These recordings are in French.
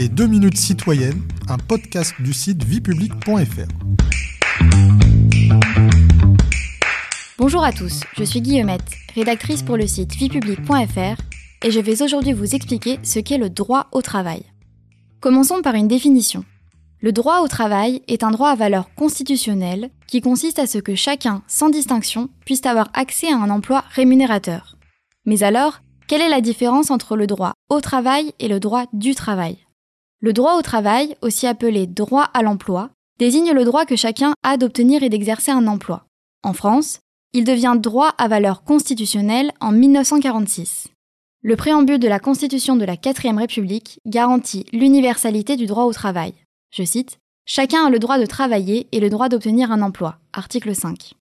Les 2 minutes citoyennes, un podcast du site viepublic.fr. Bonjour à tous, je suis Guillemette, rédactrice pour le site viepublic.fr et je vais aujourd'hui vous expliquer ce qu'est le droit au travail. Commençons par une définition. Le droit au travail est un droit à valeur constitutionnelle qui consiste à ce que chacun, sans distinction, puisse avoir accès à un emploi rémunérateur. Mais alors, quelle est la différence entre le droit au travail et le droit du travail? Le droit au travail, aussi appelé droit à l'emploi, désigne le droit que chacun a d'obtenir et d'exercer un emploi. En France, il devient droit à valeur constitutionnelle en 1946. Le préambule de la Constitution de la 4ème République garantit l'universalité du droit au travail. Je cite Chacun a le droit de travailler et le droit d'obtenir un emploi. Article 5.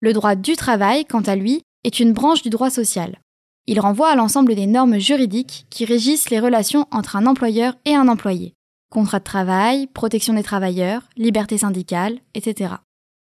Le droit du travail, quant à lui, est une branche du droit social. Il renvoie à l'ensemble des normes juridiques qui régissent les relations entre un employeur et un employé. Contrat de travail, protection des travailleurs, liberté syndicale, etc.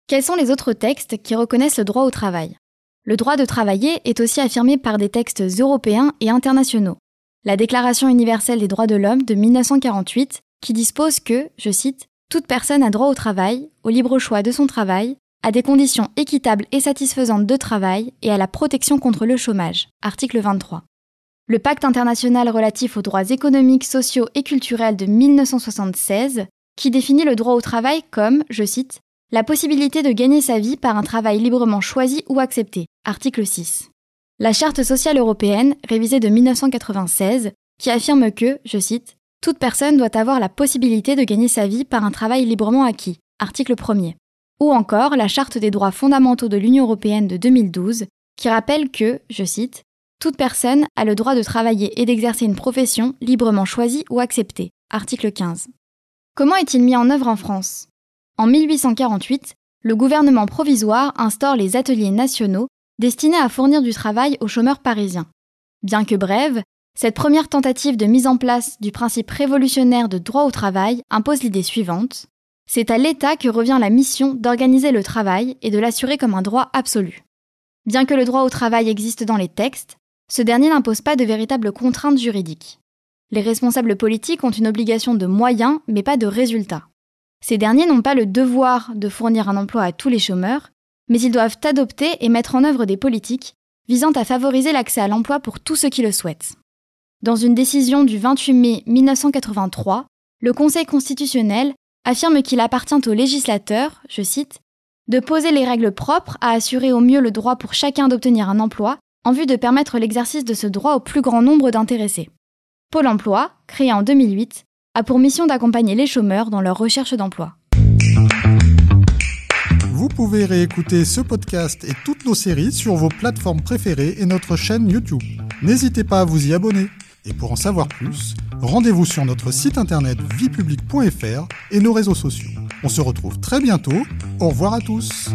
Quels sont les autres textes qui reconnaissent le droit au travail? Le droit de travailler est aussi affirmé par des textes européens et internationaux. La Déclaration universelle des droits de l'homme de 1948 qui dispose que, je cite, toute personne a droit au travail, au libre choix de son travail, à des conditions équitables et satisfaisantes de travail et à la protection contre le chômage. Article 23. Le Pacte international relatif aux droits économiques, sociaux et culturels de 1976, qui définit le droit au travail comme, je cite, la possibilité de gagner sa vie par un travail librement choisi ou accepté. Article 6. La Charte sociale européenne, révisée de 1996, qui affirme que, je cite, toute personne doit avoir la possibilité de gagner sa vie par un travail librement acquis. Article 1er. Ou encore la Charte des droits fondamentaux de l'Union européenne de 2012, qui rappelle que, je cite, toute personne a le droit de travailler et d'exercer une profession librement choisie ou acceptée. Article 15. Comment est-il mis en œuvre en France? En 1848, le gouvernement provisoire instaure les ateliers nationaux destinés à fournir du travail aux chômeurs parisiens. Bien que brève, cette première tentative de mise en place du principe révolutionnaire de droit au travail impose l'idée suivante. C'est à l'État que revient la mission d'organiser le travail et de l'assurer comme un droit absolu. Bien que le droit au travail existe dans les textes, ce dernier n'impose pas de véritables contraintes juridiques. Les responsables politiques ont une obligation de moyens, mais pas de résultats. Ces derniers n'ont pas le devoir de fournir un emploi à tous les chômeurs, mais ils doivent adopter et mettre en œuvre des politiques visant à favoriser l'accès à l'emploi pour tous ceux qui le souhaitent. Dans une décision du 28 mai 1983, le Conseil constitutionnel affirme qu'il appartient au législateur, je cite, de poser les règles propres à assurer au mieux le droit pour chacun d'obtenir un emploi en vue de permettre l'exercice de ce droit au plus grand nombre d'intéressés. Pôle emploi, créé en 2008, a pour mission d'accompagner les chômeurs dans leur recherche d'emploi. Vous pouvez réécouter ce podcast et toutes nos séries sur vos plateformes préférées et notre chaîne YouTube. N'hésitez pas à vous y abonner. Et pour en savoir plus, rendez-vous sur notre site internet viepublic.fr et nos réseaux sociaux. On se retrouve très bientôt. Au revoir à tous.